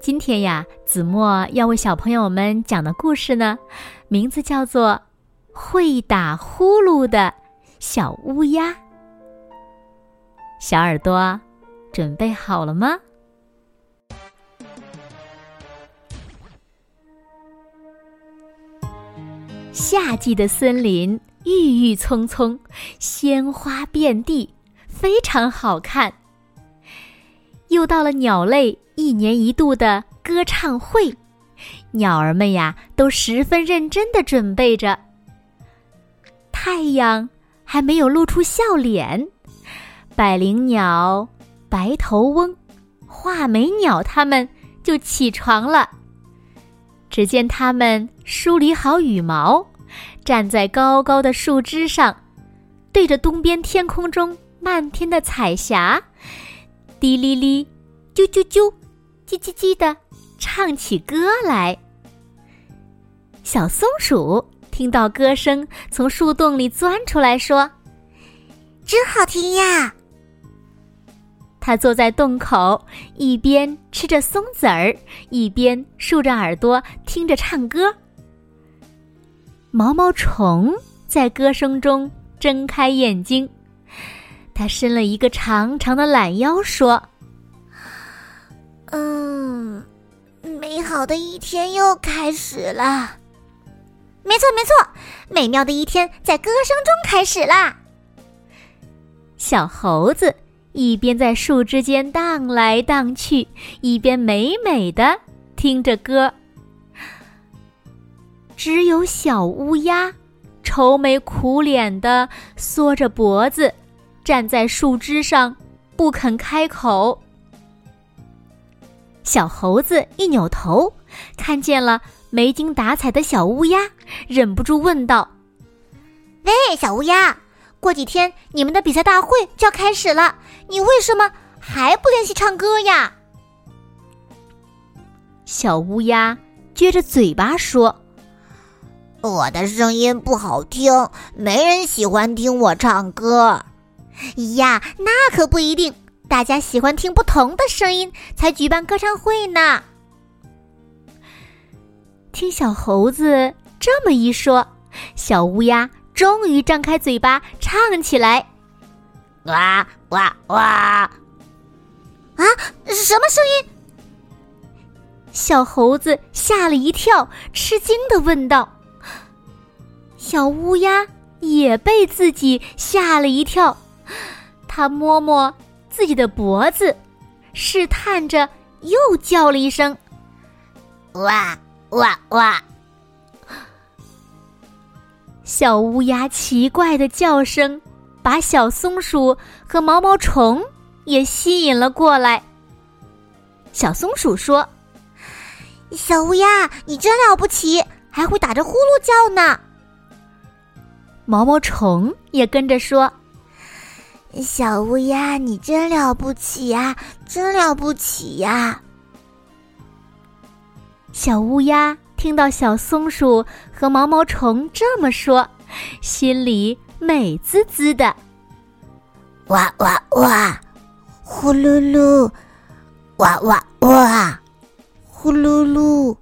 今天呀，子墨要为小朋友们讲的故事呢，名字叫做《会打呼噜的小乌鸦》。小耳朵，准备好了吗？夏季的森林郁郁葱葱，鲜花遍地，非常好看。又到了鸟类。一年一度的歌唱会，鸟儿们呀都十分认真的准备着。太阳还没有露出笑脸，百灵鸟、白头翁、画眉鸟它们就起床了。只见它们梳理好羽毛，站在高高的树枝上，对着东边天空中漫天的彩霞，滴哩哩，啾啾啾。叽叽叽的唱起歌来。小松鼠听到歌声，从树洞里钻出来，说：“真好听呀！”它坐在洞口，一边吃着松子儿，一边竖着耳朵听着唱歌。毛毛虫在歌声中睁开眼睛，它伸了一个长长的懒腰，说。嗯，美好的一天又开始了。没错，没错，美妙的一天在歌声中开始啦。小猴子一边在树枝间荡来荡去，一边美美的听着歌。只有小乌鸦愁眉苦脸的缩着脖子，站在树枝上不肯开口。小猴子一扭头，看见了没精打采的小乌鸦，忍不住问道：“喂，小乌鸦，过几天你们的比赛大会就要开始了，你为什么还不练习唱歌呀？”小乌鸦撅着嘴巴说：“我的声音不好听，没人喜欢听我唱歌。”呀，那可不一定。大家喜欢听不同的声音，才举办歌唱会呢。听小猴子这么一说，小乌鸦终于张开嘴巴唱起来：“哇哇哇！”啊，什么声音？小猴子吓了一跳，吃惊的问道：“小乌鸦也被自己吓了一跳，他摸摸。”自己的脖子，试探着又叫了一声：“哇哇哇！”小乌鸦奇怪的叫声，把小松鼠和毛毛虫也吸引了过来。小松鼠说：“小乌鸦，你真了不起，还会打着呼噜叫呢。”毛毛虫也跟着说。小乌鸦，你真了不起呀，真了不起呀！小乌鸦听到小松鼠和毛毛虫这么说，心里美滋滋的。哇哇哇，呼噜噜，哇哇哇，呼噜噜。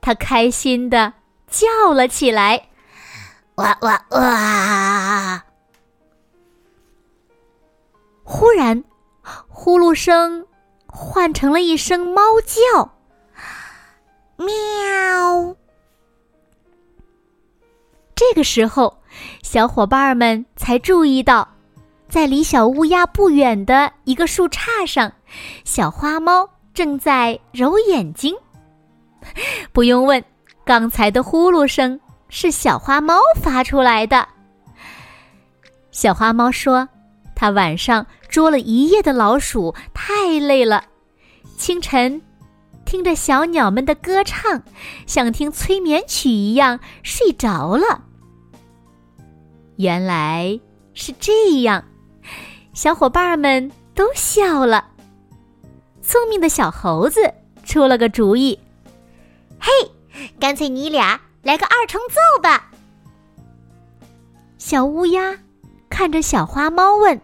它开心的叫了起来，哇哇哇！忽然，呼噜声换成了一声猫叫，喵。这个时候，小伙伴们才注意到，在离小乌鸦不远的一个树杈上，小花猫正在揉眼睛。不用问，刚才的呼噜声是小花猫发出来的。小花猫说：“它晚上。”捉了一夜的老鼠太累了，清晨，听着小鸟们的歌唱，像听催眠曲一样睡着了。原来是这样，小伙伴们都笑了。聪明的小猴子出了个主意：“嘿，干脆你俩来个二重奏吧。”小乌鸦看着小花猫问。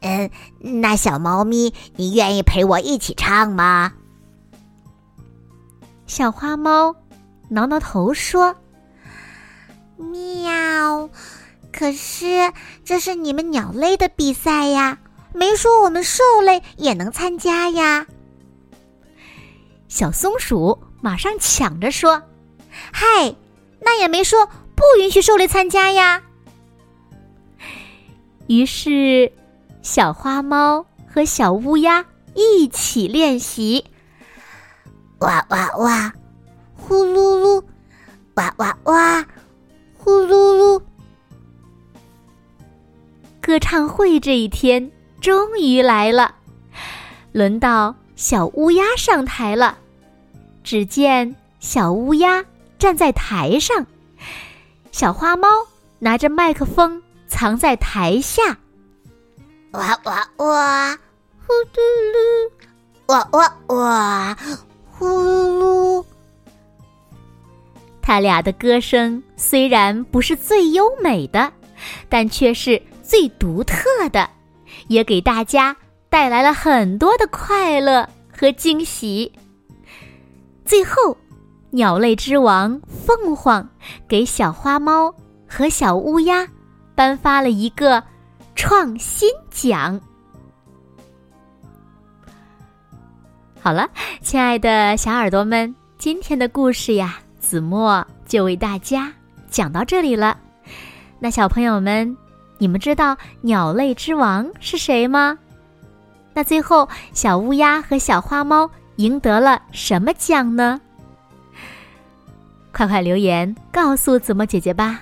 嗯，那小猫咪，你愿意陪我一起唱吗？小花猫挠挠头说：“喵，可是这是你们鸟类的比赛呀，没说我们兽类也能参加呀。”小松鼠马上抢着说：“嗨，那也没说不允许兽类参加呀。”于是。小花猫和小乌鸦一起练习，哇哇哇，呼噜噜，哇哇哇，呼噜噜。歌唱会这一天终于来了，轮到小乌鸦上台了。只见小乌鸦站在台上，小花猫拿着麦克风藏在台下。哇哇哇，呼噜噜！哇哇哇，呼噜噜！他俩的歌声虽然不是最优美的，但却是最独特的，也给大家带来了很多的快乐和惊喜。最后，鸟类之王凤凰给小花猫和小乌鸦颁发了一个。创新奖。好了，亲爱的小耳朵们，今天的故事呀，子墨就为大家讲到这里了。那小朋友们，你们知道鸟类之王是谁吗？那最后，小乌鸦和小花猫赢得了什么奖呢？快快留言告诉子墨姐姐吧。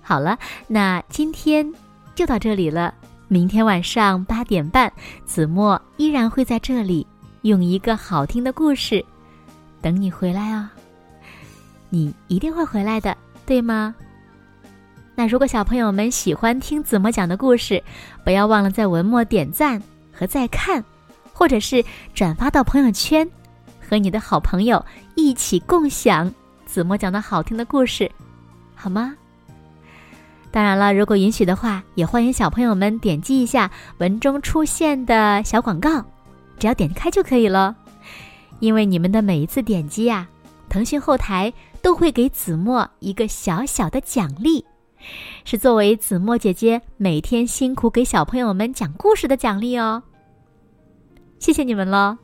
好了，那今天。就到这里了。明天晚上八点半，子墨依然会在这里，用一个好听的故事等你回来哦。你一定会回来的，对吗？那如果小朋友们喜欢听子墨讲的故事，不要忘了在文末点赞和再看，或者是转发到朋友圈，和你的好朋友一起共享子墨讲的好听的故事，好吗？当然了，如果允许的话，也欢迎小朋友们点击一下文中出现的小广告，只要点开就可以了。因为你们的每一次点击呀，腾讯后台都会给子墨一个小小的奖励，是作为子墨姐姐每天辛苦给小朋友们讲故事的奖励哦。谢谢你们喽！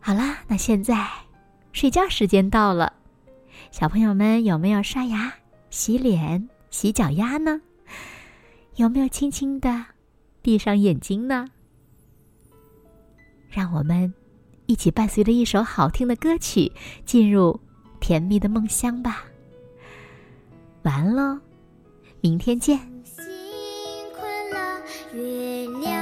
好啦，那现在睡觉时间到了，小朋友们有没有刷牙？洗脸、洗脚丫呢？有没有轻轻的闭上眼睛呢？让我们一起伴随着一首好听的歌曲，进入甜蜜的梦乡吧。晚安喽，明天见。了，月亮